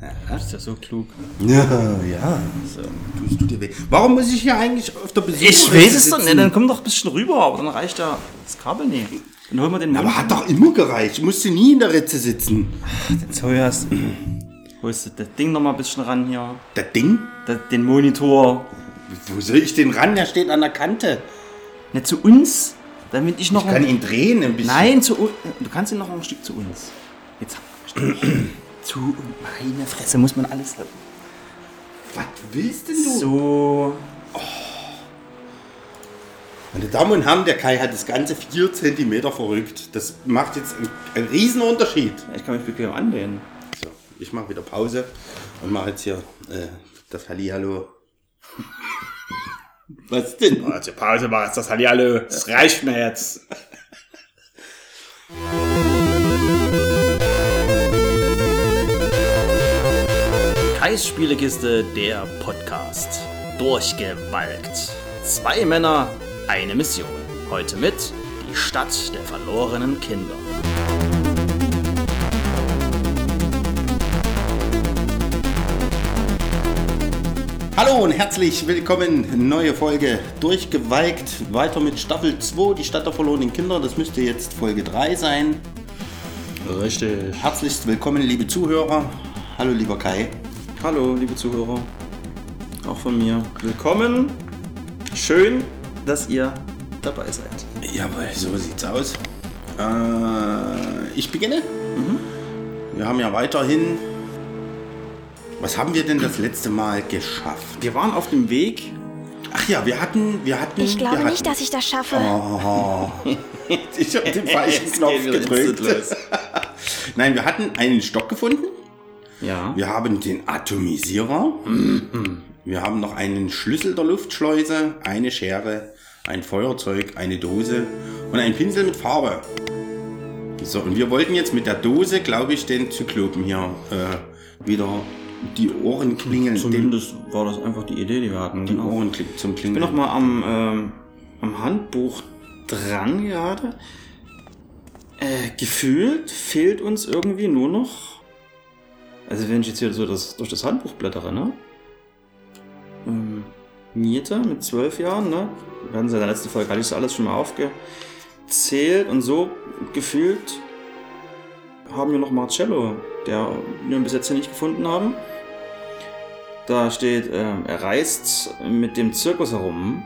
Du bist ja so klug. Ja, ja. So, tust du dir weh. Warum muss ich hier eigentlich auf der Besuch Ich weiß es doch nicht, dann komm doch ein bisschen rüber, aber dann reicht ja das Kabel nicht. Dann holen wir den Aber hat doch immer gereicht. Ich musste nie in der Ritze sitzen. Jetzt hörst holst du das Ding noch mal ein bisschen ran hier. Das Ding? Das, den Monitor. Wo soll ich den ran? Der steht an der Kante. Nicht zu uns, damit ich noch Ich kann ihn drehen ein bisschen. Nein, zu uns. Du kannst ihn noch ein Stück zu uns. Jetzt zu meine Fresse muss man alles. Was willst denn du? So. Meine Damen und Herren, der Kai hat das ganze 4 cm verrückt. Das macht jetzt einen, einen riesen Unterschied. Ich kann mich bequem anlehnen. So, ich mache wieder Pause und mache jetzt hier äh, das Hallihallo. Was denn? Also Pause war jetzt das Hallihallo. Das reicht mir jetzt. Kais Spielekiste, der Podcast. Durchgewalkt. Zwei Männer, eine Mission. Heute mit die Stadt der verlorenen Kinder. Hallo und herzlich willkommen. Neue Folge durchgewalkt. Weiter mit Staffel 2, die Stadt der verlorenen Kinder. Das müsste jetzt Folge 3 sein. Richtig. Herzlichst willkommen, liebe Zuhörer. Hallo, lieber Kai. Hallo, liebe Zuhörer. Auch von mir. Willkommen. Schön, dass ihr dabei seid. Jawohl, so sieht's aus. Äh, ich beginne. Wir haben ja weiterhin. Was haben wir denn das letzte Mal geschafft? Wir waren auf dem Weg. Ach ja, wir hatten, wir hatten. Ich glaube wir nicht, hatten, dass ich das schaffe. Oh, ich habe den falschen Knopf gedrückt. Nein, wir hatten einen Stock gefunden. Ja. Wir haben den Atomisierer. Wir haben noch einen Schlüssel der Luftschleuse, eine Schere, ein Feuerzeug, eine Dose und einen Pinsel mit Farbe. So, und wir wollten jetzt mit der Dose, glaube ich, den Zyklopen hier äh, wieder die Ohren klingeln. Den, Zumindest war das einfach die Idee, die wir hatten. die Genau. Ohren kling- zum Ich bin Klingeln. noch mal am, ähm, am Handbuch dran gerade. Äh, gefühlt fehlt uns irgendwie nur noch. Also wenn ich jetzt hier so das, durch das Handbuch blättere, ne? Ähm, Niete mit zwölf Jahren, ne? Wir hatten in der letzten Folge, hatte ich so alles schon mal aufgezählt und so gefühlt haben wir noch Marcello, der wir bis jetzt hier nicht gefunden haben. Da steht, ähm, er reist mit dem Zirkus herum,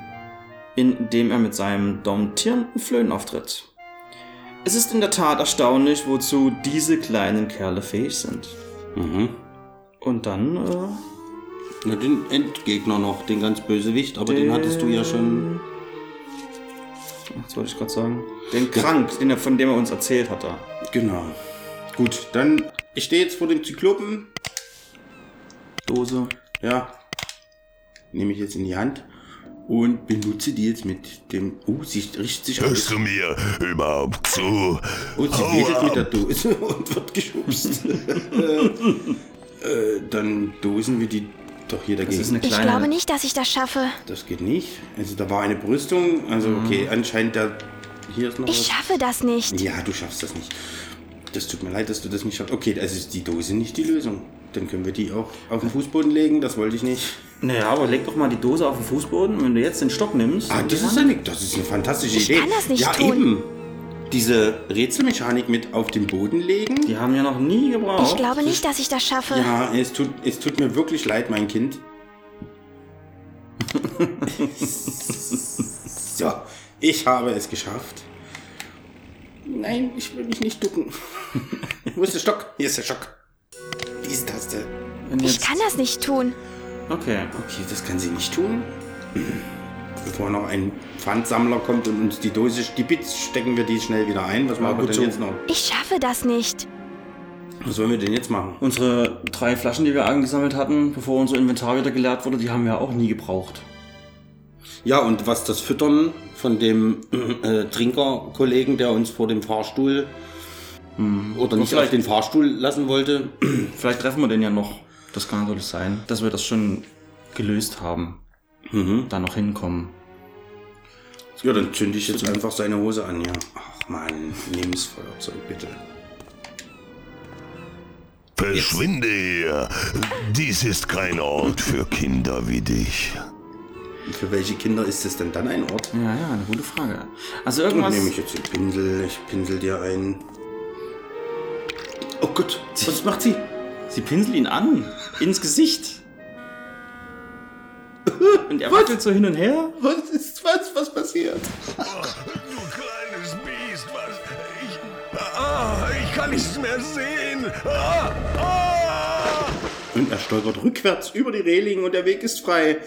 indem er mit seinem domptierenden Flöhen auftritt. Es ist in der Tat erstaunlich, wozu diese kleinen Kerle fähig sind. Mhm. Und dann, äh, Na, den Endgegner noch, den ganz Bösewicht, aber den hattest du ja schon. was wollte ich gerade sagen? Den Krank, den er, von dem er uns erzählt hat da. Genau. Gut, dann. Ich stehe jetzt vor dem Zyklopen. Dose. Ja. Nehme ich jetzt in die Hand und benutze die jetzt mit dem. Oh, sie richtet sich Hörst du mir überhaupt zu? Oh, sie Hau wedelt mit der Dose und wird geschubst. äh, dann dosen wir die doch hier Das ist dagegen. eine Ich kleine. glaube nicht, dass ich das schaffe. Das geht nicht. Also da war eine Brüstung. Also okay, anscheinend der. Hier ist noch Ich was. schaffe das nicht. Ja, du schaffst das nicht. Das tut mir leid, dass du das nicht schaffst. Okay, also ist die Dose nicht die Lösung. Dann können wir die auch auf den Fußboden legen. Das wollte ich nicht. Naja, aber leg doch mal die Dose auf den Fußboden. und Wenn du jetzt den Stock nimmst. Ah, das ist eine, das ist eine fantastische Ich Idee. kann das nicht ja, tun. eben. Diese Rätselmechanik mit auf den Boden legen. Die haben ja noch nie gebraucht. Ich glaube nicht, dass ich das schaffe. Ja, es tut, es tut mir wirklich leid, mein Kind. so, ich habe es geschafft. Nein, ich will mich nicht ducken. Wo ist der Stock? Hier ist der Stock. Diese Taste. Ich kann das nicht tun. Okay. Okay, das kann sie nicht tun. Bevor noch ein Pfandsammler kommt und uns die Dose stibitzt, stecken wir die schnell wieder ein. Was machen wir denn so. jetzt noch? Ich schaffe das nicht. Was sollen wir denn jetzt machen? Unsere drei Flaschen, die wir angesammelt hatten, bevor unser Inventar wieder geleert wurde, die haben wir auch nie gebraucht. Ja, und was das Füttern von dem äh, Trinkerkollegen, der uns vor dem Fahrstuhl oder nicht auf vielleicht- den Fahrstuhl lassen wollte. Vielleicht treffen wir den ja noch. Das kann natürlich sein, dass wir das schon gelöst haben. Mhm. Da noch hinkommen. Ja, dann zünde ich jetzt einfach seine Hose an, ja. Ach man, nimm das Feuerzeug bitte. Verschwinde hier. Dies ist kein Ort für Kinder wie dich. Für welche Kinder ist es denn dann ein Ort? Ja, ja, eine gute Frage. Also Dann irgendwas. nehme ich jetzt den Pinsel, ich pinsel dir ein. Oh Gott, was macht sie? Sie pinselt ihn an. Ins Gesicht. Und er wackelt so hin und her. Was ist was? Was passiert? Du kleines Biest, was? Ich. Ah, ich kann nichts mehr sehen. Ah, ah. Und er stolpert rückwärts über die Reling und der Weg ist frei.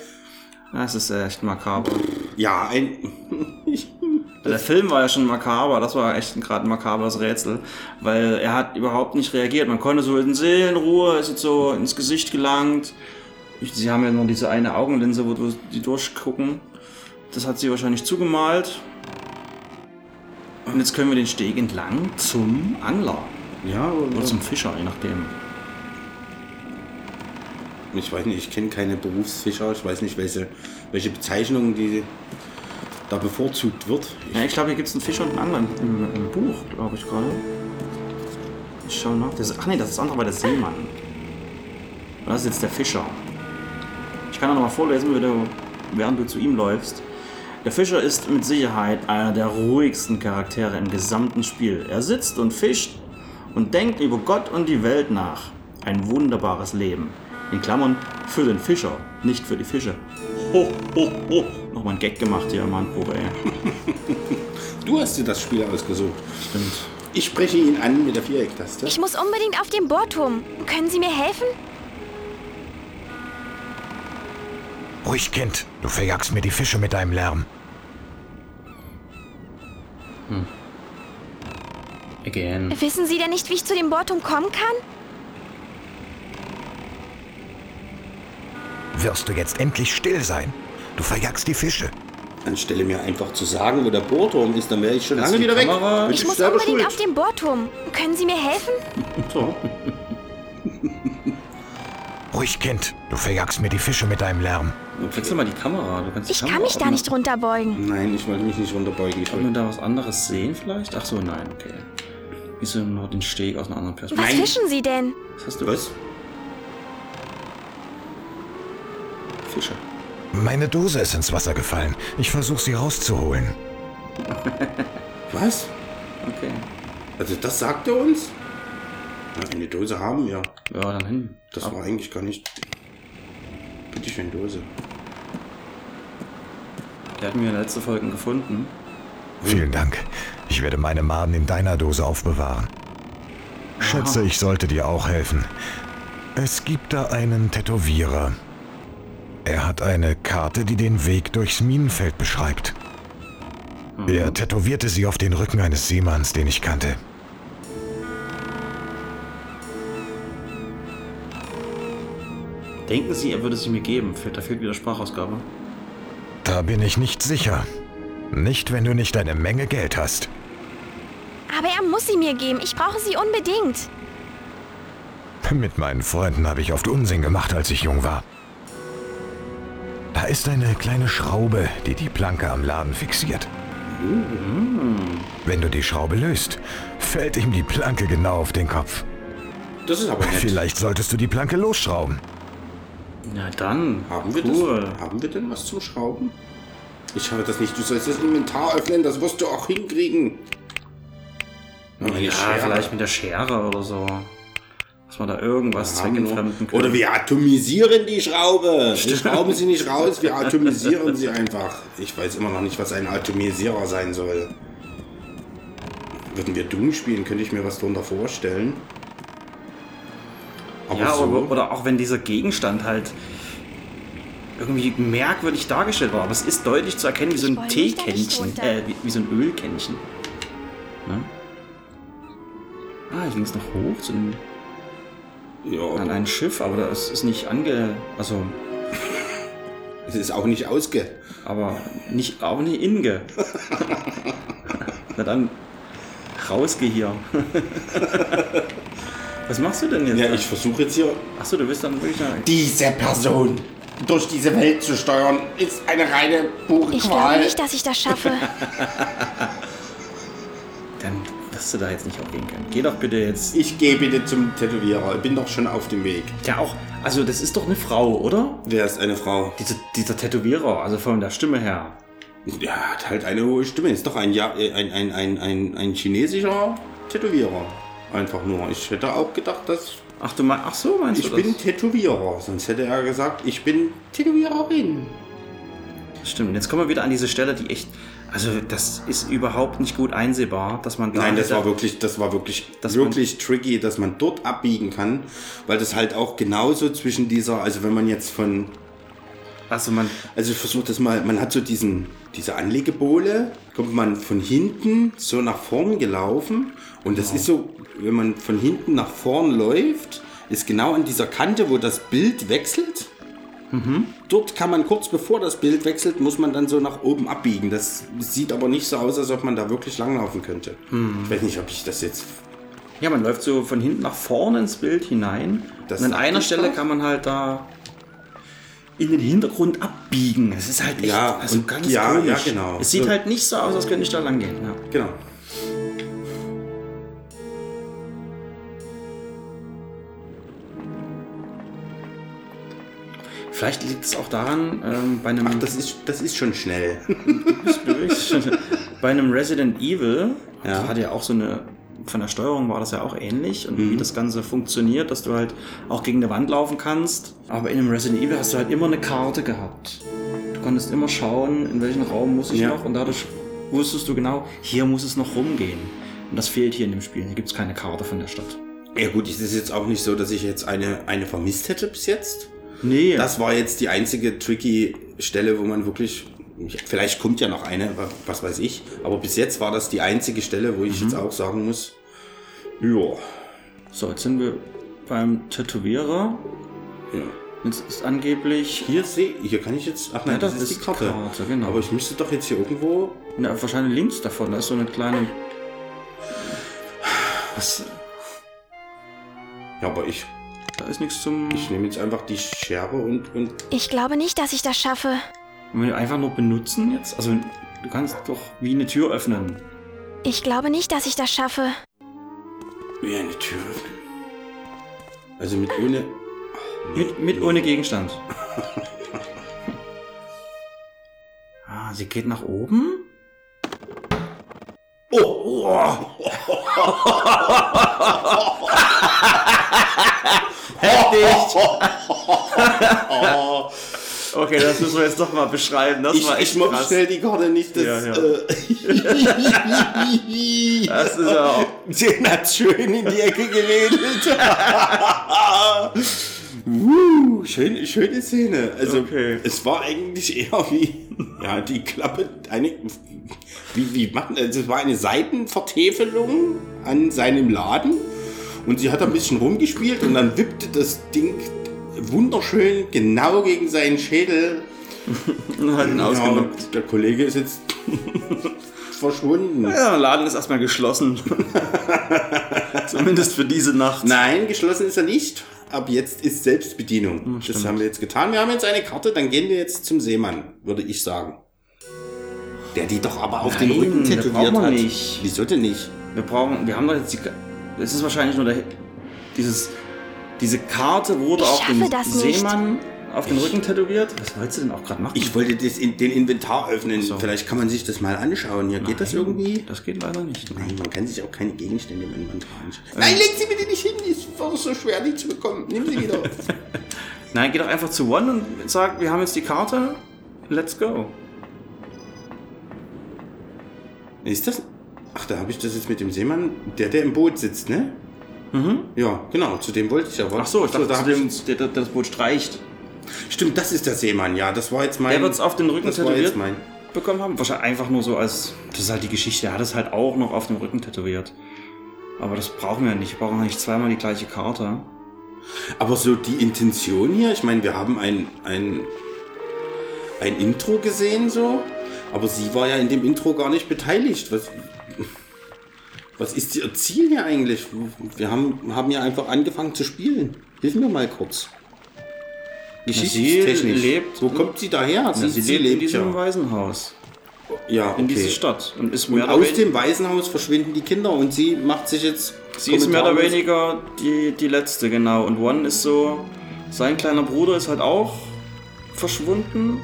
Das ist echt makaber. Ja, ein. Der Film war ja schon makaber, das war echt gerade ein makabres Rätsel, weil er hat überhaupt nicht reagiert. Man konnte so in Seelenruhe, ist jetzt so ins Gesicht gelangt. Sie haben ja nur diese eine Augenlinse, wo du die durchgucken. Das hat sie wahrscheinlich zugemalt. Und jetzt können wir den Steg entlang zum Angler. Ja, Oder oder zum Fischer, je nachdem. ich weiß nicht, ich kenne keine Berufsfischer. Ich weiß nicht, welche, welche Bezeichnung die da bevorzugt wird. Ja, ich glaube, hier gibt es einen Fischer und einen Angler im, im Buch, glaube ich gerade. Ich schau nach. Das, ach nee, das ist andere war der Seemann. Das ist jetzt der Fischer. Ich kann auch noch mal vorlesen, während du zu ihm läufst. Der Fischer ist mit Sicherheit einer der ruhigsten Charaktere im gesamten Spiel. Er sitzt und fischt und denkt über Gott und die Welt nach. Ein wunderbares Leben. In Klammern für den Fischer, nicht für die Fische. Ho, ho, ho. Nochmal ein Gag gemacht hier im Handbuch, ey. Du hast dir das Spiel ausgesucht. Stimmt. Ich spreche ihn an mit der Vierecktaste. Ich muss unbedingt auf den Bohrturm. Können Sie mir helfen? Ruhig, Kind. Du verjagst mir die Fische mit deinem Lärm. Again. Wissen Sie denn nicht, wie ich zu dem Bohrturm kommen kann? Wirst du jetzt endlich still sein? Du verjagst die Fische. Anstelle mir einfach zu sagen, wo der Bohrturm ist, dann wäre ich schon lange wieder Kamera- weg. Bin Ich muss selber unbedingt schuld. auf den Bohrturm. Können Sie mir helfen? So. Ruhig, Kind. Du verjagst mir die Fische mit deinem Lärm. Wechsel mal die Kamera. Du kannst die Ich Kamera kann mich da auch nicht runterbeugen. Nein, ich wollte mich nicht runterbeugen. Ich wollte da was anderes sehen vielleicht? Ach so, nein, okay. Wie so nur den Steg aus einer anderen Was Perspektive. fischen Sie denn? Was hast du? was? Fische. Meine Dose ist ins Wasser gefallen. Ich versuche sie rauszuholen. Was? Okay. Also das sagt er uns? Eine Dose haben wir. Ja, dann hin. Das Ab. war eigentlich gar nicht... Bitte schön, Dose. Die hatten wir in der letzten Folge gefunden. Vielen Dank. Ich werde meine Maden in deiner Dose aufbewahren. Schätze, ich sollte dir auch helfen. Es gibt da einen Tätowierer. Er hat eine Karte, die den Weg durchs Minenfeld beschreibt. Er tätowierte sie auf den Rücken eines Seemanns, den ich kannte. Denken Sie, er würde sie mir geben? Da fehlt wieder Sprachausgabe. Da bin ich nicht sicher. Nicht, wenn du nicht eine Menge Geld hast. Aber er muss sie mir geben. Ich brauche sie unbedingt. Mit meinen Freunden habe ich oft Unsinn gemacht, als ich jung war. Da ist eine kleine Schraube, die die Planke am Laden fixiert. Wenn du die Schraube löst, fällt ihm die Planke genau auf den Kopf. Das ist aber nett. Vielleicht solltest du die Planke losschrauben. Na dann. Haben wir cool. das? Haben wir denn was zum Schrauben? Ich habe das nicht. Du sollst das Inventar öffnen, das wirst du auch hinkriegen. Ja, Schere. vielleicht mit der Schere oder so. Dass man da irgendwas noch- zweckentfremden kann. Oder wir atomisieren die Schraube. Wir schrauben sie nicht raus, wir atomisieren sie einfach. Ich weiß immer noch nicht, was ein Atomisierer sein soll. Würden wir Doom spielen, könnte ich mir was darunter vorstellen. Aber Ja, so, oder, oder auch wenn dieser Gegenstand halt irgendwie merkwürdig dargestellt war. Aber es ist deutlich zu erkennen wie so ein Ich Teekännchen, äh, wie, wie so ein Ölkännchen. Ne? Ah, hier ging es noch hoch zu einem, ja, an ein Schiff, aber das ist nicht ange... Also, es ist auch nicht ausge... aber nicht, aber nicht inge. Na dann, rausgeh hier. Was machst du denn jetzt? Ja, ich versuche jetzt hier Achso, du bist dann wirklich... Diese Person durch diese Welt zu steuern, ist eine reine pure Ich glaube nicht, dass ich das schaffe. dann dass du da jetzt nicht aufgehen kannst. Geh doch bitte jetzt. Ich gehe bitte zum Tätowierer. Ich bin doch schon auf dem Weg. Ja, auch. Also, das ist doch eine Frau, oder? Wer ist eine Frau? Dieser, dieser Tätowierer, also von der Stimme her. Ja, hat halt eine hohe Stimme. Ist doch ein, ja, äh, ein, ein, ein, ein, ein chinesischer Tätowierer. Einfach nur. Ich hätte auch gedacht, dass Ach, du meinst. Ach so, meinst ich du bin das? Tätowierer. Sonst hätte er gesagt, ich bin Tätowiererin. Stimmt. Jetzt kommen wir wieder an diese Stelle, die echt. Also, das ist überhaupt nicht gut einsehbar, dass man da. Nein, das war wirklich, das war wirklich, wirklich tricky, dass man dort abbiegen kann, weil das halt auch genauso zwischen dieser, also wenn man jetzt von, Also, man. also ich versuche das mal, man hat so diesen, diese Anlegebohle, kommt man von hinten so nach vorn gelaufen und das ist so, wenn man von hinten nach vorn läuft, ist genau an dieser Kante, wo das Bild wechselt. Dort kann man kurz bevor das Bild wechselt, muss man dann so nach oben abbiegen. Das sieht aber nicht so aus, als ob man da wirklich langlaufen könnte. Ich weiß nicht, ob ich das jetzt Ja, man läuft so von hinten nach vorne ins Bild hinein. Das und an einer Stelle kann man halt da in den Hintergrund abbiegen. Es ist halt echt Ja, also ganz ja, komisch. ja, genau. Es sieht So. halt nicht so aus, als könnte ich da lang gehen. Ja. Genau. Vielleicht liegt es auch daran, ähm, bei einem Ach, das ist, das ist schon schnell. bei einem Resident Evil, Ja. hat ja auch so eine, von der Steuerung war das ja auch ähnlich und Mhm. wie das Ganze funktioniert, dass du halt auch gegen eine Wand laufen kannst. Aber in einem Resident Evil hast du halt immer eine Karte gehabt. Du konntest immer schauen, in welchen Raum muss ich Ja. noch und dadurch wusstest du genau, hier muss es noch rumgehen. Und das fehlt hier in dem Spiel. Hier gibt es keine Karte von der Stadt. ja gut, es ist jetzt auch nicht so, dass ich jetzt eine, eine vermisst hätte bis jetzt. Nee, Das war jetzt die einzige tricky Stelle, wo man wirklich. Vielleicht kommt ja noch eine, was weiß ich. Aber bis jetzt war das die einzige Stelle, wo ich Mhm. jetzt auch sagen muss. Ja. so, jetzt sind wir beim Tätowierer. ja. Jetzt ist angeblich Hier sehe hier kann ich jetzt. Ach nein, Ja, das, das ist die Karte. Karte, genau. Aber ich müsste doch jetzt hier irgendwo. Na, wahrscheinlich links davon, da ist so eine kleine. Was? Ja, aber ich, Da ist nichts zum. ich nehme jetzt einfach die Schere und, und Ich glaube nicht, dass ich das schaffe. Wollen wir einfach nur benutzen jetzt? Also, du kannst doch wie eine Tür öffnen. Ich glaube nicht, dass ich das schaffe. wie eine Tür öffnen. Also mit ohne. Mit, mit ohne Gegenstand. ah, sie geht nach oben? Oh! Heftig! okay, das müssen wir jetzt doch mal beschreiben. Das Ich, war ich echt mob krass. schnell die Karte nicht. Das, Ja, ja. Äh, Das ist auch. Den hat schön in die Ecke geredet. uh, schön, schöne Szene. Also Okay. es war eigentlich eher wie ja die Klappe eine wie wie machen also es war eine Seitenvertäfelung an seinem Laden und sie hat ein bisschen rumgespielt und dann wippte das Ding wunderschön genau gegen seinen Schädel. Hat ihn Ja, ausgenockt. und der Kollege ist jetzt verschwunden. Ja, der Laden ist erstmal geschlossen. Zumindest für diese Nacht. Nein, geschlossen ist er nicht. Ab jetzt ist Selbstbedienung. das haben wir jetzt getan. Wir haben jetzt eine Karte, dann gehen wir jetzt zum Seemann, würde ich sagen. Der die doch aber auf den Nein, Rücken das tätowiert hat. nicht. Wieso denn nicht? Wir brauchen, wir haben doch jetzt die, es ist wahrscheinlich nur der, dieses, diese Karte wurde Ich auf den. Seemann auf den Rücken tätowiert. Was wolltest du denn auch gerade machen? Ich wollte das in, den Inventar öffnen. so. Vielleicht kann man sich das mal anschauen. Ja, geht das irgendwie? Das geht leider nicht. Nein, man kann sich auch keine Gegenstände im Inventar anschauen. Nein, leg sie bitte nicht hin. Es war so schwer, die zu bekommen. Nimm sie wieder. Nein, geh doch einfach zu One und sag, wir haben jetzt die Karte. Let's go. ist das? Ach, da habe ich das jetzt mit dem Seemann. Der, der im Boot sitzt, ne? Mhm. Ja, genau. Zu dem wollte ich aber. Ach so, ich dachte, da zu dem, der, der das Boot streicht. Stimmt, das ist der Seemann, ja. Das war jetzt mein. Der wird es auf den Rücken das tätowiert mein. bekommen haben. Wahrscheinlich einfach nur so als. Das ist halt die Geschichte. Er hat es halt auch noch auf dem Rücken tätowiert. Aber das brauchen wir nicht. Wir brauchen nicht zweimal die gleiche Karte. Aber so die Intention hier, ich meine, wir haben ein, ein, ein Intro gesehen, so. Aber sie war ja in dem Intro gar nicht beteiligt. Was, was ist ihr Ziel hier eigentlich? Wir haben, haben ja einfach angefangen zu spielen. Hilf mir mal kurz. sie lebt- Wo kommt sie daher? Ja, sie, lebt in diesem Waisenhaus. Ja, in diese okay. Stadt. Und ist Und mehr oder aus dem Waisenhaus verschwinden die Kinder und sie macht sich jetzt. sie ist mehr oder weniger die, die letzte, genau. Und One ist so, sein kleiner Bruder ist halt auch verschwunden.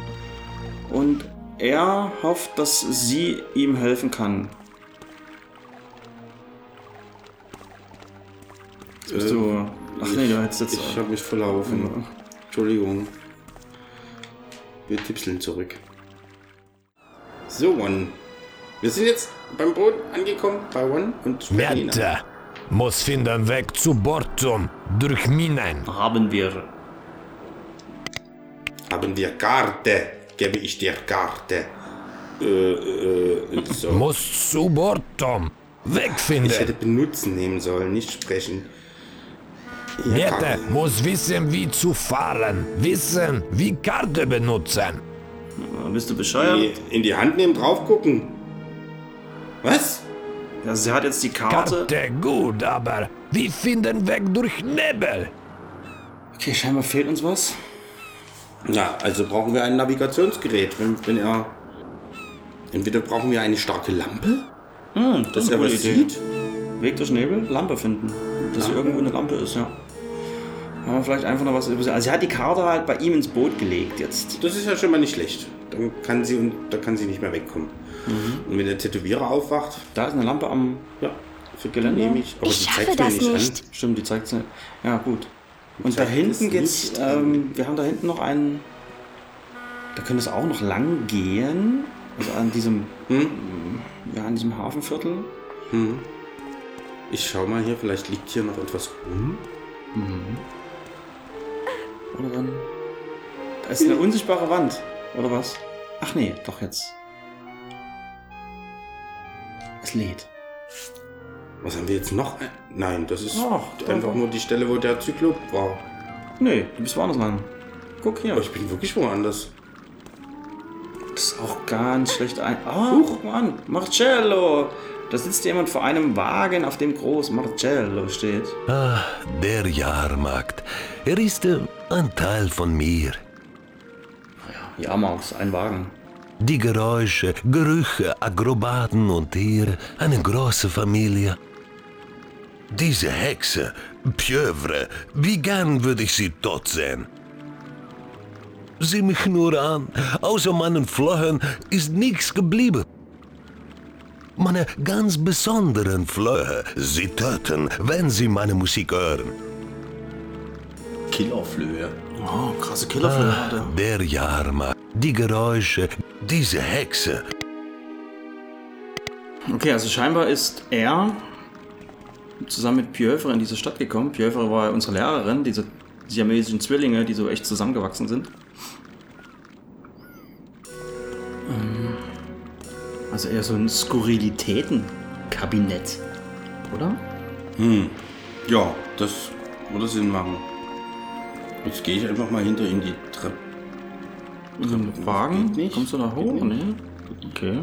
Und er hofft, dass sie ihm helfen kann. Jetzt bist Äh, du. Ach nee, du hättest jetzt. Ich habe mich verlaufen. Ja. Entschuldigung. Wir tipseln zurück. So, One. Wir sind jetzt beim Boot angekommen, bei One und. Mette muss finden Weg zu Bordturm durch Minen. haben wir. Haben wir Karte? Gebe ich dir Karte. Äh, äh, so. Muss zu Bordturm. Weg Ich hätte benutzen nehmen sollen, nicht sprechen. Ja, Karte. muss wissen, wie zu fahren. Wissen, wie Karte benutzen. Bist du bescheuert? In die Hand nehmen, drauf gucken. Was? Ja, sie hat jetzt die Karte. Karte gut, aber wir finden Weg durch Nebel. Okay, scheinbar fehlt uns was. Na, also brauchen wir ein Navigationsgerät. Wenn, wenn er. Entweder brauchen wir eine starke Lampe, Hm, das dass ist er eine was Idee. sieht. Weg durch Nebel, Lampe finden. Dass hier irgendwo eine Lampe ist, ja. Haben wir vielleicht einfach noch was über sie. Also sie hat die Karte halt bei ihm ins Boot gelegt jetzt. Das ist ja schon mal nicht schlecht. Dann kann sie und da kann sie nicht mehr wegkommen. Mhm. Und wenn der Tätowierer aufwacht, Da ist eine Lampe am ja, für Geländer. nehme ich. Aber Ich die schaffe zeigt mir das nicht, nicht. an. Stimmt, die zeigt nicht. Ja, gut. Und da hinten es geht's. Ähm, wir haben da hinten noch einen. Da könnte es auch noch lang gehen. Also an diesem. Hm? Ja, an diesem Hafenviertel. Ich schau mal hier, vielleicht liegt hier noch etwas rum. Oder dann. Da ist eine unsichtbare Wand. Oder was? Ach nee, doch jetzt. Es lädt. Was haben wir jetzt noch? Nein, das ist Ach, einfach nur die Stelle, wo der Zyklop war. Nee, du bist woanders lang. Guck hier. Aber ich bin wirklich woanders. Das ist auch ganz schlecht ein. Guck mal an. Marcello. Da sitzt jemand vor einem Wagen, auf dem groß Marcello steht. Ah, der Jahrmarkt. Er ist äh, ein Teil von mir. Ja, Max, ein Wagen. Die Geräusche, Gerüche, Akrobaten und Tiere, eine große Familie. Diese Hexe, Pieuvre, wie gern würde ich sie tot sehen. Sieh mich nur an, außer meinen Flöhen ist nichts geblieben. Meine ganz besonderen Flöhe, sie töten, wenn sie meine Musik hören. Killerflöhe. Oh, krasse Killerfilme. Ah, der Jahrmarkt, die Geräusche, diese Hexe, Okay, also scheinbar ist er zusammen mit Pieuvre in diese Stadt gekommen. Pieuvre war unsere Lehrerin, diese siamesischen Zwillinge, die so echt zusammengewachsen sind. Ähm, Also eher so ein Skurrilitätenkabinett, oder? Ja, das würde Sinn machen. Jetzt gehe ich einfach mal hinter in die Treppe. Ein Wagen? Kommst du da hoch? Nee. Okay.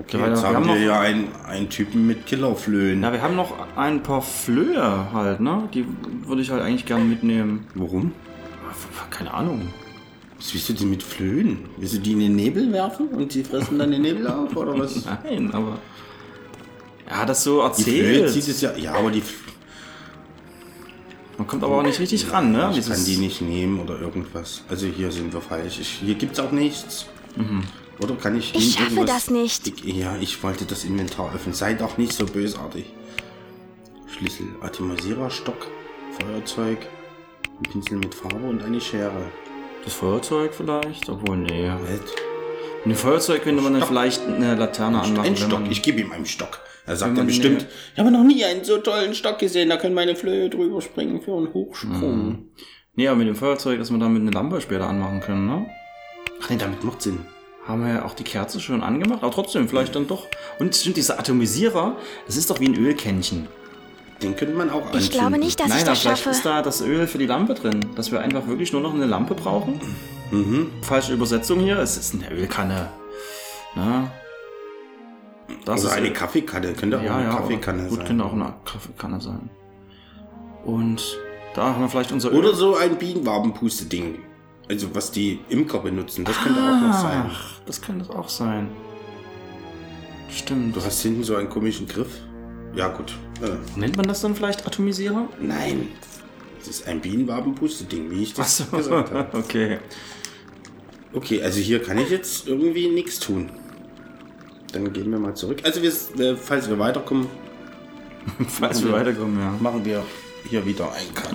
Okay, weiter. jetzt Wir haben haben wir noch- ja einen, einen Typen mit Killerflöhen. Na, wir haben noch ein paar Flöhe halt, ne? Die würde ich halt eigentlich gerne mitnehmen. Warum? Keine Ahnung. Was willst du denn mit Flöhen? Willst du die in den Nebel werfen und die fressen dann den Nebel auf oder was? Nein, aber. Er hat das so Die Flöhe erzählt. es ja. Ja, aber die. Man kommt aber auch nicht richtig ran, ne? Ich kann die nicht nehmen oder irgendwas. Also hier sind wir falsch. Ich, hier gibt's auch nichts. Oder kann ich Ich schaffe irgendwas- das nicht. Ich, ja, ich wollte das Inventar öffnen. Sei doch nicht so bösartig. Schlüssel, Atomisierer, Stock, Feuerzeug, ein Pinsel mit Farbe und eine Schere. Das Feuerzeug vielleicht? Obwohl, nee. Halt. Mit dem Feuerzeug könnte man dann Stock. vielleicht eine Laterne anmachen. Ein Stock. Ich gebe ihm einen Stock. Er sagt dann bestimmt, eine- ich habe noch nie einen so tollen Stock gesehen, da können meine Flöhe drüber springen für einen Hochsprung. Nee, aber mit dem Feuerzeug, dass wir damit eine Lampe später anmachen können, ne? Ach nee, damit macht Sinn. Haben wir ja auch die Kerze schon angemacht, aber trotzdem, vielleicht dann doch. Und stimmt, dieser Atomisierer, das ist doch wie ein Ölkännchen. Den könnte man auch anzünden. Ich glaube nicht, dass Nein, ich das vielleicht schaffe. ist da das Öl für die Lampe drin. Dass wir einfach wirklich nur noch eine Lampe brauchen. Mhm. Falsche Übersetzung hier. Es ist eine Ölkanne. Na? Das Also ist eine Kaffeekanne, könnte auch ja, eine ja, Kaffeekanne gut, sein. könnte auch eine Kaffeekanne sein. Und da haben wir vielleicht unser Oder Öl. so ein Bienenwabenpuste-Ding. Also was die Imker benutzen, das könnte auch noch sein. Ach, das könnte es auch sein. Stimmt. Du hast hinten so einen komischen Griff. Ja gut. Äh, Nennt man das dann vielleicht Atomisierer? nein. Das ist ein Bienenwabenpuste-Ding, wie ich das Achso, gesagt habe. okay. Okay, also hier kann ich jetzt irgendwie nichts tun. Dann gehen wir mal zurück. Also wir, äh, falls wir weiterkommen, Falls wir weiterkommen, ja. machen wir hier wieder einen Cut.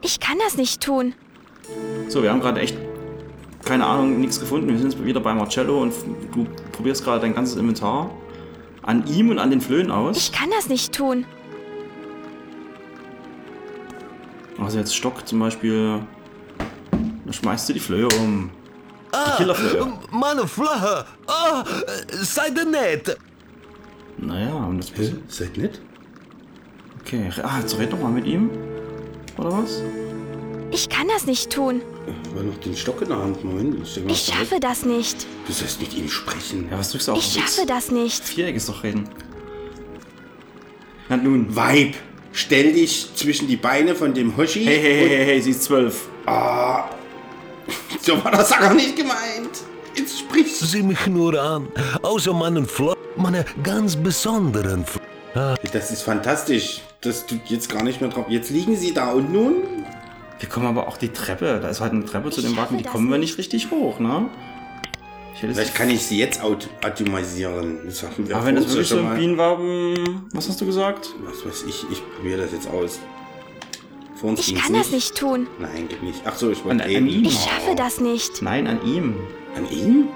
Ich kann das nicht tun. So, wir haben gerade echt, keine Ahnung, nichts gefunden. Wir sind jetzt wieder bei Marcello und du probierst gerade dein ganzes Inventar an ihm und an den Flöhen aus. Ich kann das nicht tun. Also jetzt Stock zum Beispiel. Da schmeißt du die Flöhe um. Die Killerflöhe. Meine Flache! Ah, seid ihr nett! Naja, und das Hä? Seid nett? Okay, ah, jetzt red doch mal mit ihm. Oder was? Ich kann das nicht tun. Aber noch den Stock in der Hand. Moment, ich Ich schaffe das nicht. Du sollst mit ihm sprechen. Ja, was drückst du auf? Ich schaffe das nicht. Viereck ist doch reden. Na nun. Weib, stell dich zwischen die Beine von dem Hoshi. Hey, hey, hey, hey, hey, sie ist zwölf. Ah, so war das auch nicht gemeint. Jetzt sprichst du. Sieh mich nur an. Außer meinen Flache, meine ganz besonderen Flache. Das ist fantastisch. Das tut jetzt gar nicht mehr drauf. Jetzt liegen sie da und nun? Wir kommen aber auch die Treppe. Da ist halt eine Treppe zu Ich dem Wagen, die kommen wir nicht. nicht richtig hoch, ne? Vielleicht kann ich sie jetzt aut- atomisieren. Das haben wir aber wenn das wirklich so ein Bienenwaben. Was hast du gesagt? Was weiß ich, ich probiere das jetzt aus. Vor uns Ich kann das nicht tun. Nein, geht nicht. Ach so, ich An, wollte an reden. ihm? Ich schaffe das nicht. Nein, an ihm. An ihm?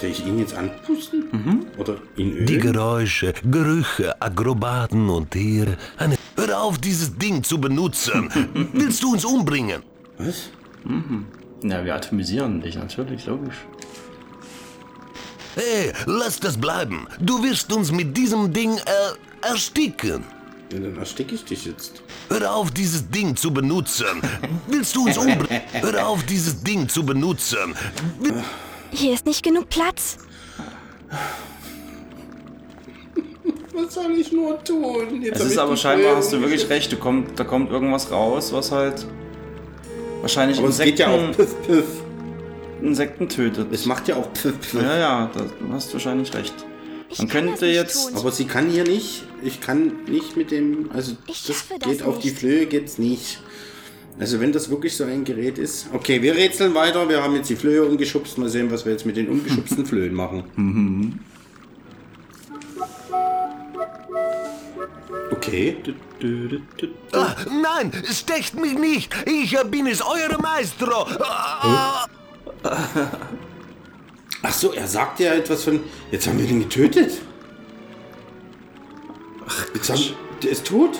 Soll ich ihn jetzt anpusten? Oder ihn ölen? Die Geräusche, Gerüche, Akrobaten und Tiere. Eine Hör auf, dieses Ding zu benutzen. Willst du uns umbringen? Was? Na, wir atomisieren dich natürlich, logisch. Hey, lass das bleiben. Du wirst uns mit diesem Ding äh, ersticken. Ja, dann ersticke ich dich jetzt. Hör auf, dieses Ding zu benutzen. Willst du uns umbringen? Hör auf, dieses Ding zu benutzen. Hier ist nicht genug Platz. Was soll ich nur tun? Jetzt Es ist aber scheinbar, hast du wirklich recht, du kommt, da kommt irgendwas raus, was halt wahrscheinlich Aber es Insekten, geht ja auch piff, piff. Insekten tötet. Es macht ja auch piff, piff. Ja, ja, da, du hast wahrscheinlich recht. Ich Man kann das könnte nicht jetzt- tun. Aber sie kann hier nicht. Ich kann nicht mit dem. Also Ich das geht auf die nicht. Flöhe geht's nicht. Also wenn das wirklich so ein Gerät ist. Okay, wir rätseln weiter. Wir haben jetzt die Flöhe umgeschubst. Mal sehen, was wir jetzt mit den umgeschubsten Flöhen machen. Okay. Ah, nein, stecht mich nicht. Ich bin es, eure Maestro. Ah, Ach so, er sagt ja etwas von. Jetzt haben wir den getötet. Ach, jetzt haben, der ist tot.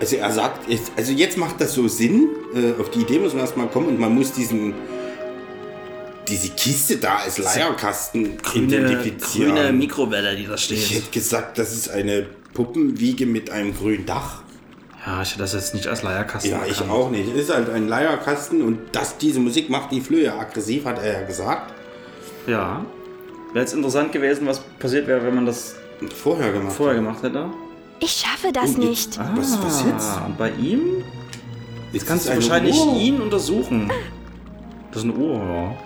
Also er sagt, jetzt- also jetzt macht das so Sinn. Äh, auf die Idee muss man erstmal kommen und man muss diesen diese Kiste da als Leierkasten identifizieren. Mikrowelle, die da ich steht. hätte gesagt, das ist eine Puppenwiege mit einem grünen Dach. Ja, ich hätte das jetzt nicht als Leierkasten Ja, ich erkannt. auch nicht. Es ist halt ein Leierkasten und dass diese Musik macht die Flöhe aggressiv, hat er ja gesagt. Ja. Wäre jetzt interessant gewesen, was passiert wäre, wenn man das Vorher gemacht. vorher gemacht hätte. Ich schaffe das Oh, jetzt- nicht. Was, was jetzt? Ah, und bei ihm Jetzt kannst du wahrscheinlich Uhr. ihn untersuchen. Das ist eine Uhr, ja.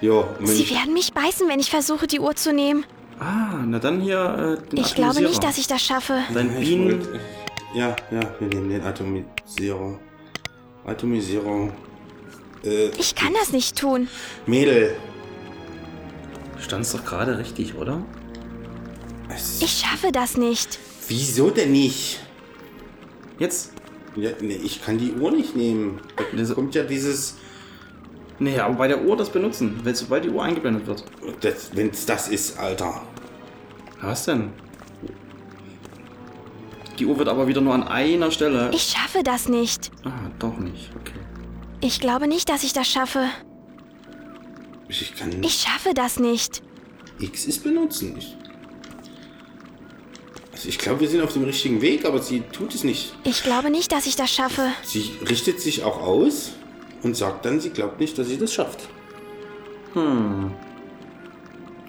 Ja, Sie werden mich beißen, wenn ich versuche, die Uhr zu nehmen. Ah, na dann hier äh, den Ich glaube nicht, dass ich das schaffe. Dein Ich Bienen... wollte- Ja, ja, wir nehmen den Atomisierer. Atomisierer. Äh, Ich kann das nicht tun. Mädel. Stand's doch gerade richtig, oder? Ich schaffe das nicht. Wieso denn nicht? Jetzt? Ja, nee, ich kann die Uhr nicht nehmen. Da kommt ja dieses. Nee, aber bei der Uhr das benutzen, wenn sobald die Uhr eingeblendet wird. Das, wenn's das ist, Alter. Was denn? Die Uhr wird aber wieder nur an einer Stelle. Ich schaffe das nicht. Ah, doch nicht. Okay. Ich glaube nicht, dass ich das schaffe. Ich kann Ich schaffe das nicht. X ist benutzen. Ich, also ich glaube, wir sind auf dem richtigen Weg, aber sie tut es nicht. Ich glaube nicht, dass ich das schaffe. Sie richtet sich auch aus und sagt dann, sie glaubt nicht, dass sie das schafft.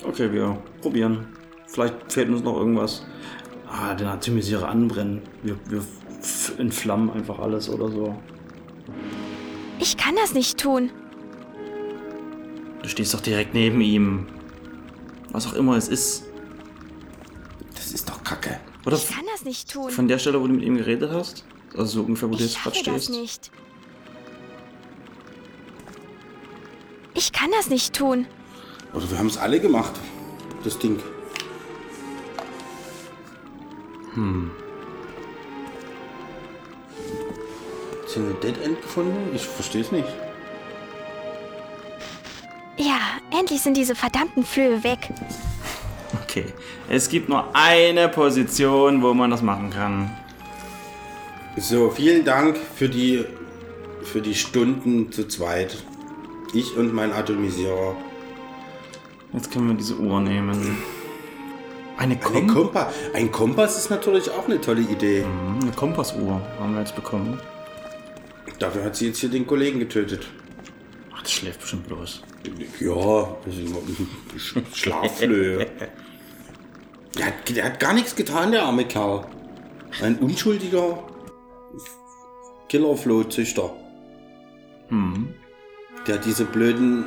Okay, wir probieren. Vielleicht fehlt uns noch irgendwas. Ah, den Atomisierer anbrennen. Wir, wir f- in Flammen einfach alles oder so. Ich kann das nicht tun. Du stehst doch direkt neben ihm. Was auch immer es ist. Das. Oder Ich kann das nicht tun. von der Stelle, wo du mit ihm geredet hast? Also so ungefähr, wo du Ich jetzt gerade schaffe das stehst? nicht. Ich kann das nicht tun. Oder wir haben es alle gemacht. Das Ding. Hm. Sind wir Dead End gefunden? Ich verstehe es nicht. Ja, endlich sind diese verdammten Flöhe weg. Okay. Es gibt nur eine Position, wo man das machen kann. So, vielen Dank für die, für die Stunden zu zweit. Ich und mein Atomisierer. Jetzt können wir diese Uhr nehmen. Eine, Ein, Kom Kompa ein Kompass ist natürlich auch eine tolle Idee. Mhm, eine Kompassuhr haben wir jetzt bekommen. Dafür hat sie jetzt hier den Kollegen getötet. Ach, das schläft bestimmt bloß. Ja, das ist Schlaflöhe. der, hat, der hat gar nichts getan, der arme Kerl. Ein unschuldiger Killerfloh-Züchter. Hm. Der diese blöden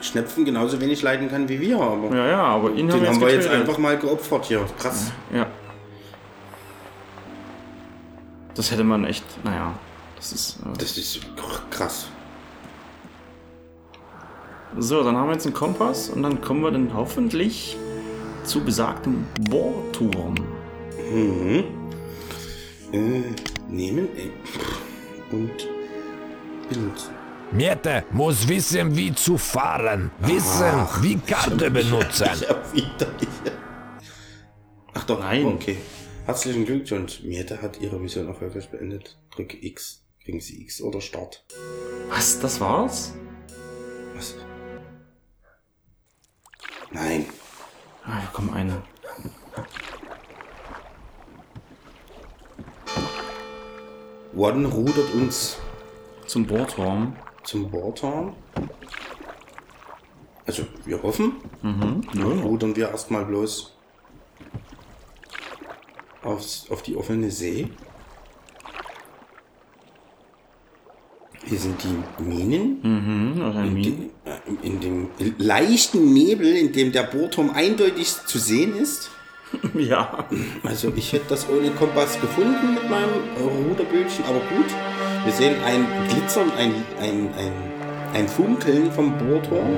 Schnepfen genauso wenig leiden kann wie wir. Aber Ja, ja, aber ihn haben den wir jetzt haben wir jetzt einfach mal geopfert hier. Krass. Ja. Das hätte man echt, naja. Das ist. Äh, Das ist krass. so, dann haben wir jetzt einen Kompass und dann kommen wir dann hoffentlich zu besagtem Bohrturm. Mhm. Äh, nehmen äh, und benutzen. Miete muss wissen, wie zu fahren. Wissen, wie Karte benutzen. Ja, wieder hier. Ach doch, Nein. Okay. Herzlichen Glückwunsch. Miete hat ihre Mission erfolgreich beendet. Drücke X. Kriegen Sie X oder Start. Was, das war's? Was? Nein. Ah, hier kommt eine. One rudert uns Zum Bohrturm. zum Bordhorn. Also, wir hoffen. Mhm. Dann rudern wir erstmal bloß aufs, auf die offene See. Hier sind die Minen. Mhm, Minen. Die, äh, in dem leichten Nebel, in dem der Bohrturm eindeutig zu sehen ist. Ja. Also ich hätte das ohne Kompass gefunden mit meinem Ruderbildchen, aber gut. Wir sehen ein Glitzern, ein, ein, ein, ein Funkeln vom Bohrturm.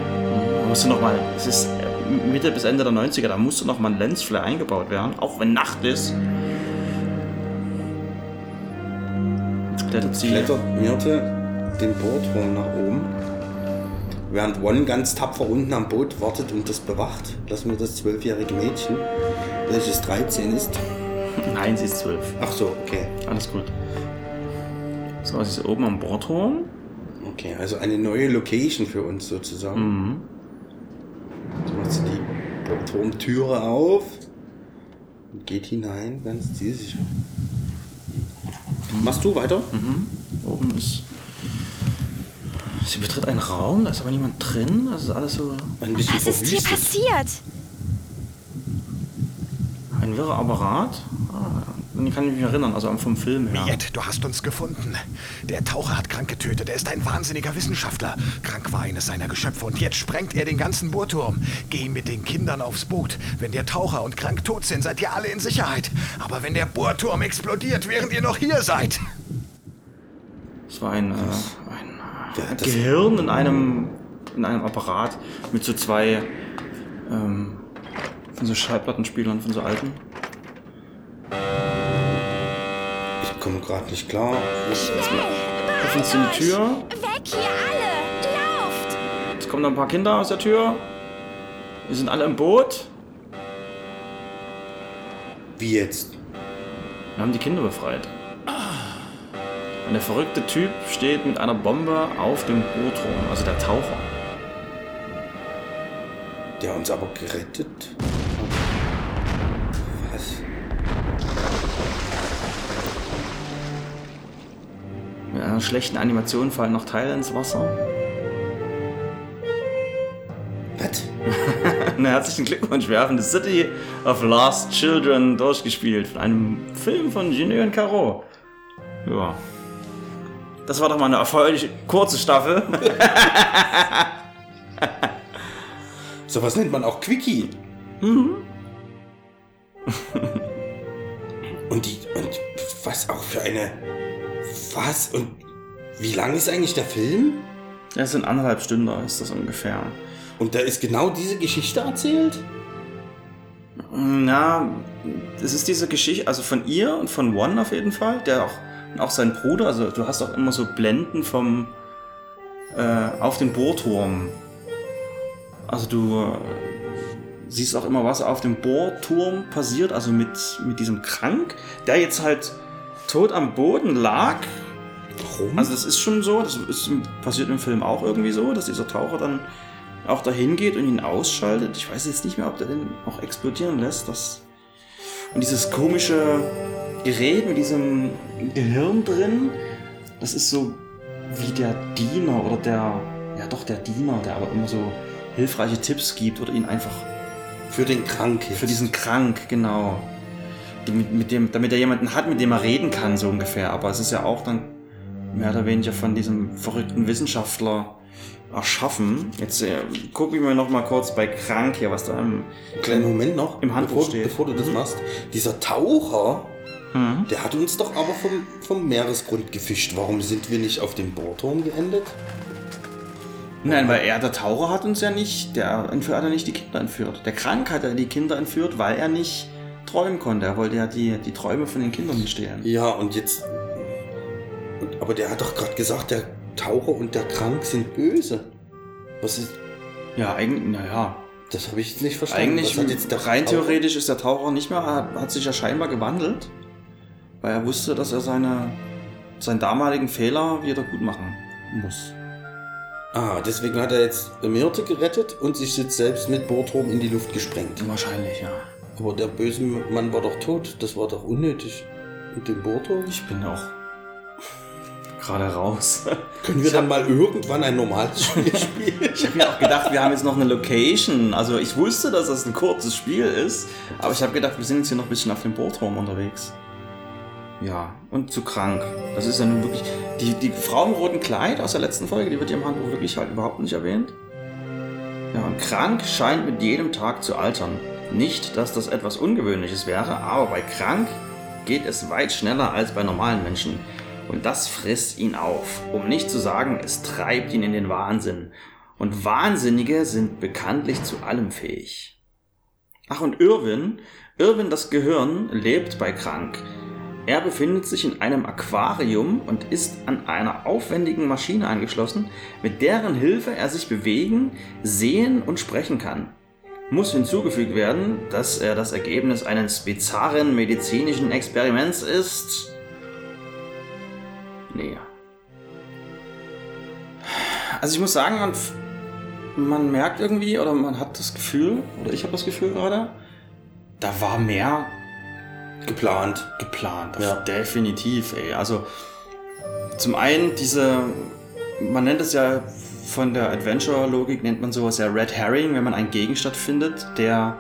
Da musst du noch mal, es ist äh, Mitte bis Ende der 90er, da musste noch mal ein Lensflare eingebaut werden, auch wenn Nacht ist. Jetzt klettert sie. Klettert Mirte den Bohrturm nach oben. Während One ganz tapfer unten am Boot wartet und das bewacht, lassen wir das zwölfjährige Mädchen, welches 13 ist. Nein, sie ist zwölf. Ach so, okay. Alles gut. So, sie ist oben am Bohrturm. Okay, also eine neue Location für uns sozusagen. Mhm. So macht sie die Bohrturmtüre auf und geht hinein, ganz zielsicher. Machst du weiter? Oben ist. Sie betritt einen Raum, da ist aber niemand drin. Das ist alles so Ein bisschen Was ist hier verwüstet. passiert? ein wirrer Apparat. Ah, ich kann mich erinnern, also vom Film her. Miet, du hast uns gefunden. Der Taucher hat Krank getötet. Er ist ein wahnsinniger Wissenschaftler. Krank war eines seiner Geschöpfe und jetzt sprengt er den ganzen Bohrturm. Geh mit den Kindern aufs Boot. Wenn der Taucher und Krank tot sind, seid ihr alle in Sicherheit. Aber wenn der Bohrturm explodiert, während ihr noch hier seid. Es war ein, äh, Das- Gehirn in einem, in einem Apparat mit so zwei ähm, von so Schallplattenspielern, von so alten. Ich komme gerade nicht klar. Öffnen Sie die Tür. Weg hier alle! Lauft! Es kommen ein paar Kinder aus der Tür. Wir sind alle im Boot. Wie jetzt? Wir haben die Kinder befreit. Und der verrückte Typ steht mit einer Bombe auf dem Bootturm, also der Taucher. Der uns aber gerettet. Was? Mit einer schlechten Animation fallen noch Teile ins Wasser. Was? Na, herzlichen Glückwunsch, wir haben The City of Lost Children durchgespielt von einem Film von Julien Caro. Ja. Das war doch mal eine erfreuliche kurze Staffel. Sowas nennt man auch Quickie. und die, und was auch für eine, was und wie lang ist eigentlich der Film? Das sind anderthalb Stunden, ist das ungefähr. Und da ist genau diese Geschichte erzählt? Na, das ist diese Geschichte, also von ihr und von One auf jeden Fall, der auch, und auch sein Bruder, also du hast auch immer so Blenden vom, äh, auf den Bohrturm. Also du äh, siehst auch immer, was auf dem Bohrturm passiert, also mit, mit diesem Krank, der jetzt halt tot am Boden lag. Warum? Also das ist schon so, das ist, passiert im Film auch irgendwie so, dass dieser Taucher dann auch dahin geht und ihn ausschaltet. Ich weiß jetzt nicht mehr, ob der den auch explodieren lässt. Das und dieses komische Gerät mit diesem Gehirn drin, das ist so wie der Diener oder der, ja doch der Diener, der aber immer so hilfreiche Tipps gibt oder ihn einfach für den Kranken. für diesen Krank, genau. Die Mit, mit dem, damit er jemanden hat, mit dem er reden kann, so ungefähr. Aber es ist ja auch dann mehr oder weniger von diesem verrückten Wissenschaftler erschaffen. Jetzt äh, gucke ich mir noch mal kurz bei Krank hier, was da im Kleinen Moment noch, Im Handbuch bevor, steht. bevor du das machst. Dieser Taucher, der hat uns doch aber vom, vom Meeresgrund gefischt. Warum sind wir nicht auf dem Bohrturm geendet? Nein, weil er, der Taucher, hat uns ja nicht, der entführt, hat ja nicht die Kinder entführt. Der Krank hat ja die Kinder entführt, weil er nicht träumen konnte. Er wollte ja die, die Träume von den Kindern stehlen. Ja, und jetzt. Und, aber der hat doch gerade gesagt, der Taucher und der Krank sind böse. Was ist. Ja, eigentlich, naja. Das habe ich jetzt nicht verstanden. Eigentlich, hat rein theoretisch ist der Taucher nicht mehr, er hat sich ja scheinbar gewandelt, weil er wusste, dass er seine, seinen damaligen Fehler wieder gut machen muss. Ah, deswegen hat er jetzt Myrte gerettet und sich jetzt selbst mit Bohrturm in die Luft gesprengt. Wahrscheinlich, ja. Aber der böse Mann war doch tot. Das war doch unnötig. Mit dem Bohrturm? Ich bin auch gerade raus. Können wir dann mal irgendwann ein normales Spiel spielen? Ich habe mir auch gedacht, wir haben jetzt noch eine Location. Also ich wusste, dass das ein kurzes Spiel ist, aber ich habe gedacht, wir sind jetzt hier noch ein bisschen auf dem Bohrturm unterwegs. Ja, und zu krank. Das ist ja nun wirklich. Die, die Frau im roten Kleid aus der letzten Folge, die wird hier im Handbuch wirklich halt überhaupt nicht erwähnt. Ja, und krank scheint mit jedem Tag zu altern. Nicht, dass das etwas Ungewöhnliches wäre, aber bei krank geht es weit schneller als bei normalen Menschen. Und das frisst ihn auf. Um nicht zu sagen, es treibt ihn in den Wahnsinn. Und Wahnsinnige sind bekanntlich zu allem fähig. Ach, und Irwin, Irwin das Gehirn, lebt bei krank. Er befindet sich in einem Aquarium und ist an einer aufwendigen Maschine angeschlossen, mit deren Hilfe er sich bewegen, sehen und sprechen kann. Muss hinzugefügt werden, dass er das Ergebnis eines bizarren medizinischen Experiments ist. Nee. Also ich muss sagen, man, man merkt irgendwie oder man hat das Gefühl, oder ich habe das Gefühl gerade, da war mehr Geplant. geplant. Ja. Definitiv, ey. Also zum einen diese, man nennt es ja von der Adventure-Logik, nennt man sowas ja Red Herring, wenn man einen Gegenstand findet, der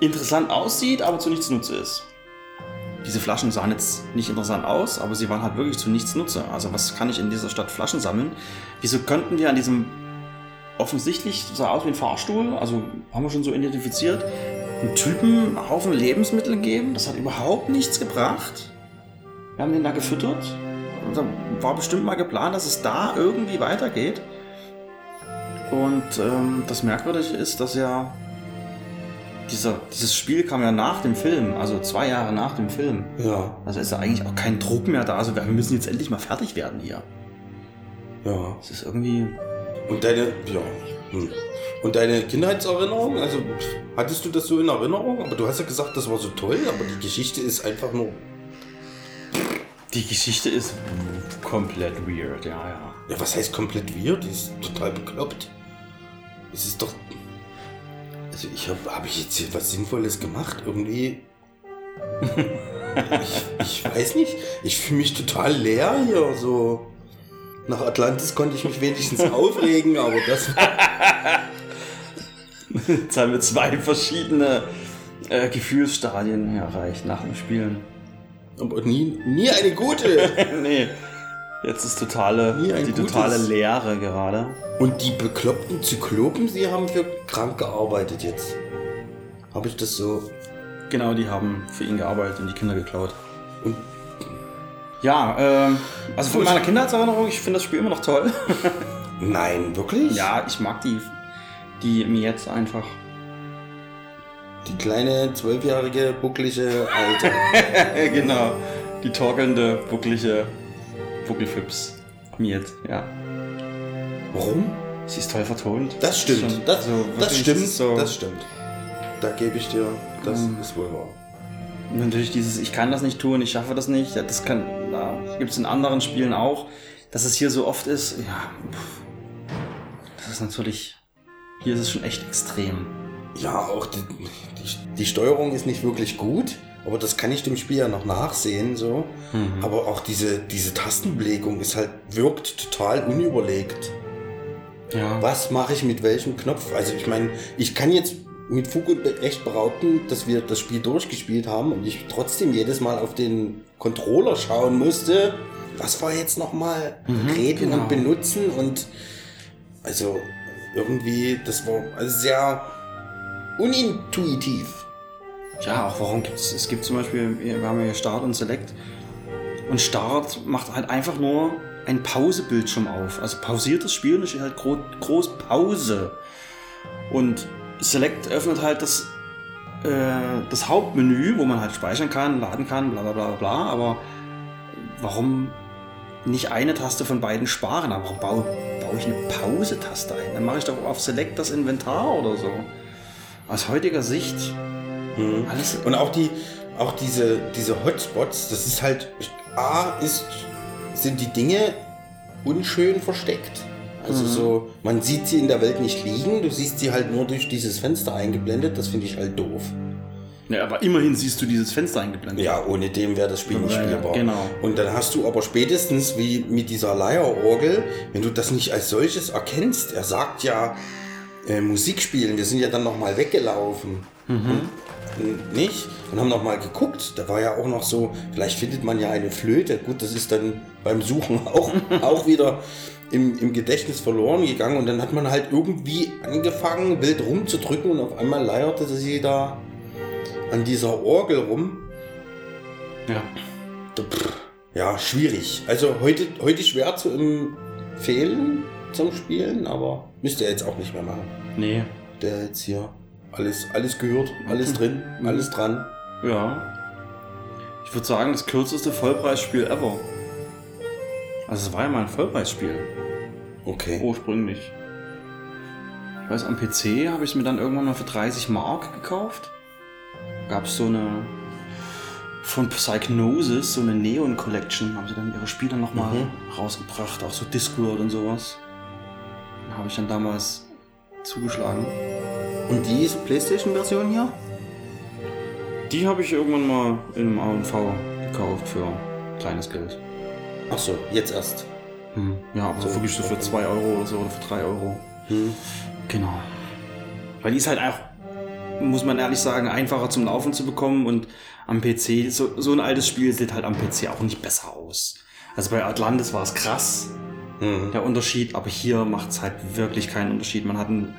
interessant aussieht, aber zu nichts Nutze ist. Diese Flaschen sahen jetzt nicht interessant aus, aber sie waren halt wirklich zu nichts Nutze. Also was kann ich in dieser Stadt Flaschen sammeln? Wieso könnten wir an diesem offensichtlich sah aus wie ein Fahrstuhl, also haben wir schon so identifiziert, einen Typen einen Haufen Lebensmittel geben? Das hat überhaupt nichts gebracht. Wir haben den da gefüttert. Und da war bestimmt mal geplant, dass es da irgendwie weitergeht. Und ähm, das Merkwürdige ist, dass ja dieser, dieses Spiel kam ja nach dem Film, also zwei Jahre nach dem Film. Ja. Also ist ja eigentlich auch kein Druck mehr da. Also wir müssen jetzt endlich mal fertig werden hier. Ja. Das ist irgendwie. Und deine, ja. Hm. Und deine Kindheitserinnerung? Also, hattest du das so in Erinnerung? Aber du hast ja gesagt, das war so toll, aber die Geschichte ist einfach nur. Die Geschichte ist komplett weird, ja, ja. Ja, was heißt komplett weird? Die ist total bekloppt. Es ist doch. Also, ich habe hab ich jetzt hier was Sinnvolles gemacht? Irgendwie. ich, ich weiß nicht. Ich fühle mich total leer hier. So. Nach Atlantis konnte ich mich wenigstens aufregen, aber das. Jetzt haben wir zwei verschiedene äh, Gefühlsstadien erreicht nach dem Spielen. Aber nie, nie eine gute. nee. Jetzt ist totale, die gutes. totale Leere gerade. Und die bekloppten Zyklopen, sie haben für krank gearbeitet jetzt. Habe ich das so. Genau, die haben für ihn gearbeitet und die Kinder geklaut. Und Ja, ähm, also von meiner Kindheitserinnerung, ich finde das Spiel immer noch toll. nein, wirklich? ja, ich mag die, die mir jetzt einfach. Die kleine zwölfjährige bucklige Alte. genau. Die torkelnde, bucklige Buckelfips. Miet, ja. Warum? Sie ist toll vertont. Das stimmt. Schon das, so das stimmt. So, Das stimmt. Da gebe ich dir. Das Mhm. ist wohl wahr. Natürlich dieses, ich kann das nicht tun, ich schaffe das nicht. Ja, Das kann, da gibt es in anderen Spielen auch. Dass es hier so oft ist, ja, pff, das ist natürlich, hier ist es schon echt extrem. Ja, auch die, die, die Steuerung ist nicht wirklich gut, aber das kann ich dem Spiel ja noch nachsehen, so. Mhm. Aber auch diese, diese Tastenbelegung ist halt, wirkt total unüberlegt. Ja. Was mache ich mit welchem Knopf? Also ich meine, ich kann jetzt mit Fug und Recht behaupten, dass wir das Spiel durchgespielt haben und ich trotzdem jedes Mal auf den Controller schauen musste. Was war jetzt nochmal reden genau. und benutzen und also irgendwie, das war also sehr unintuitiv. Ja, auch warum gibt es, es gibt zum Beispiel, wir haben hier Start und Select. Und Start macht halt einfach nur ein Pausebildschirm auf. Also pausiert das Spiel und es steht halt groß Pause. Und Select öffnet halt das, äh, das Hauptmenü, wo man halt speichern kann, laden kann, bla bla bla bla. Aber warum nicht eine Taste von beiden sparen? Aber warum baue, baue ich eine Pause-Taste ein? Dann mache ich doch auf Select das Inventar oder so. Aus heutiger Sicht alles Und auch die, auch diese, diese Hotspots, das ist halt, A, ist, sind die Dinge unschön versteckt. Also so, man sieht sie in der Welt nicht liegen, du siehst sie halt nur durch dieses Fenster eingeblendet, das finde ich halt doof. Ja, aber immerhin siehst du dieses Fenster eingeblendet. Ja, ohne dem wäre das Spiel nicht Ja, ja, spielbar. genau. Und dann hast du aber spätestens wie mit dieser Leierorgel, wenn du das nicht als solches erkennst, er sagt ja äh, Musik spielen, wir sind ja dann nochmal weggelaufen. Mhm. Und, nicht? Und haben nochmal geguckt, da war ja auch noch so, vielleicht findet man ja eine Flöte. Gut, das ist dann beim Suchen auch, auch wieder im, im Gedächtnis verloren gegangen und dann hat man halt irgendwie angefangen, wild rumzudrücken und auf einmal leierte sie da an dieser Orgel rum. Ja. Ja, schwierig. Also heute, heute schwer zu empfehlen zum Spielen, aber müsst ihr jetzt auch nicht mehr machen. Nee. Der jetzt hier alles, alles gehört, alles drin, alles dran. Ja. Ich würde sagen, das kürzeste Vollpreisspiel ever. Also es war ja mal ein Vollpreisspiel. Okay. Ursprünglich. Ich weiß, am PC habe ich es mir dann irgendwann mal für 30 Mark gekauft. Gab es so eine von Psychnosis, so eine Neon Collection, haben sie dann ihre Spiele nochmal Mhm. rausgebracht, auch so Discworld und sowas. Da habe ich dann damals zugeschlagen. Und die PlayStation-Version hier? Die habe ich irgendwann mal in einem A&V gekauft für kleines Geld. Ach so, jetzt erst. Hm. Ja, aber so wirklich so für 2 Euro oder so oder für 3 Euro. Hm. Genau. Weil die ist halt auch, muss man ehrlich sagen, einfacher zum Laufen zu bekommen und am PC, so, so ein altes Spiel sieht halt am PC auch nicht besser aus. Also bei Atlantis war es krass, Mhm. der Unterschied, aber hier macht es halt wirklich keinen Unterschied. Man hat ein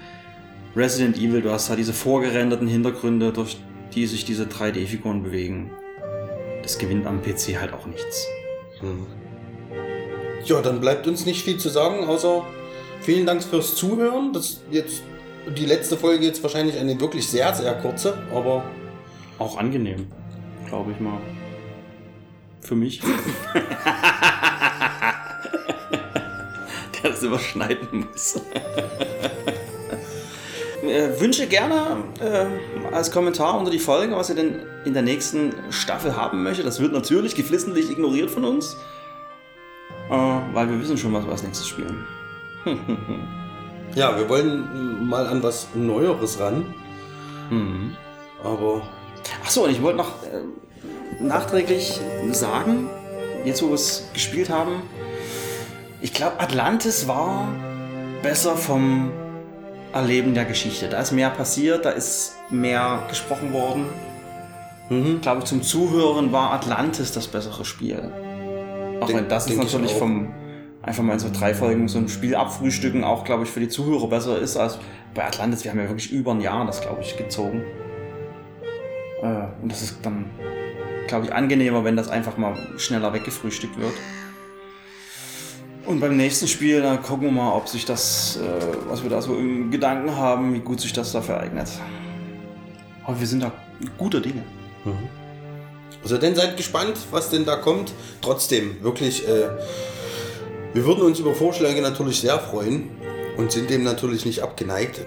Resident Evil, du hast halt diese vorgerenderten Hintergründe, durch die sich diese 3D-Figuren bewegen. Das gewinnt am PC halt auch nichts. Ja, dann bleibt uns nicht viel zu sagen, außer vielen Dank fürs Zuhören. Das ist jetzt die letzte Folge jetzt wahrscheinlich eine wirklich sehr, sehr kurze, aber Auch angenehm, glaube ich mal. Für mich. Der das immer schneiden muss. äh, wünsche gerne äh, als Kommentar unter die Folge, was ihr denn in der nächsten Staffel haben möchtet. Das wird natürlich geflissentlich ignoriert von uns. Äh, weil wir wissen schon, was wir als nächstes spielen. ja, wir wollen mal an was Neueres ran. Mhm. Aber Achso, und ich wollte noch äh, nachträglich sagen, jetzt wo wir es gespielt haben, ich glaube, Atlantis war besser vom Erleben der Geschichte. Da ist mehr passiert, da ist mehr gesprochen worden. glaube ich, zum Zuhören war Atlantis das bessere Spiel. Auch wenn das ist natürlich vom einfach mal in so drei Folgen so ein Spiel abfrühstücken auch, glaube ich, für die Zuhörer besser ist als bei Atlantis. Wir haben ja wirklich über ein Jahr das, glaube ich, gezogen. Äh, und das ist dann, glaube ich, angenehmer, wenn das einfach mal schneller weggefrühstückt wird. Und beim nächsten Spiel, da gucken wir mal, ob sich das, äh, was wir da so im Gedanken haben, wie gut sich das dafür eignet. Aber wir sind da guter Dinge. Also dann seid gespannt, was denn da kommt. Trotzdem, wirklich, äh, wir würden uns über Vorschläge natürlich sehr freuen und sind dem natürlich nicht abgeneigt.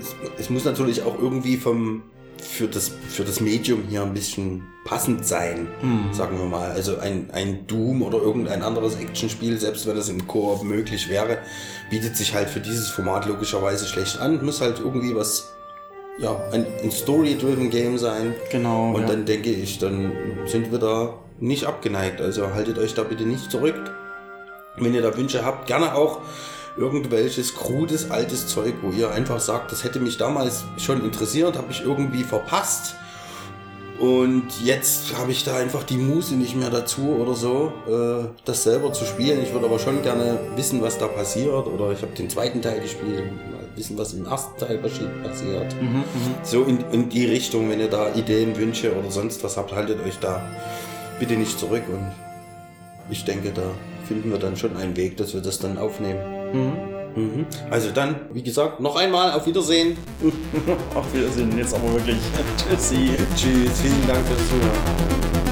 Es, es muss natürlich auch irgendwie vom für das, für das Medium hier ein bisschen passend sein, sagen wir mal. Also ein, ein Doom oder irgendein anderes Actionspiel, selbst wenn das im Koop möglich wäre, bietet sich halt für dieses Format logischerweise schlecht an. Muss halt irgendwie was, ja, ein, ein Story-driven Game sein. Genau, Und ja. dann denke ich, dann sind wir da nicht abgeneigt. Also haltet euch da bitte nicht zurück. Wenn ihr da Wünsche habt, gerne auch irgendwelches krudes, altes Zeug, wo ihr einfach sagt, das hätte mich damals schon interessiert, habe ich irgendwie verpasst. Und jetzt habe ich da einfach die Muße nicht mehr dazu oder so, äh, das selber zu spielen. Ich würde aber schon gerne wissen, was da passiert. Oder ich habe den zweiten Teil gespielt, wissen, was im ersten Teil passi- passiert. So in, in die Richtung, wenn ihr da Ideen, Wünsche oder sonst was habt, haltet euch da bitte nicht zurück. Und ich denke, da finden wir dann schon einen Weg, dass wir das dann aufnehmen. Mhm. Also dann, wie gesagt, noch einmal auf Wiedersehen. Auf Wiedersehen, jetzt aber wirklich. Tschüssi. Tschüss, vielen Dank fürs Zuhören.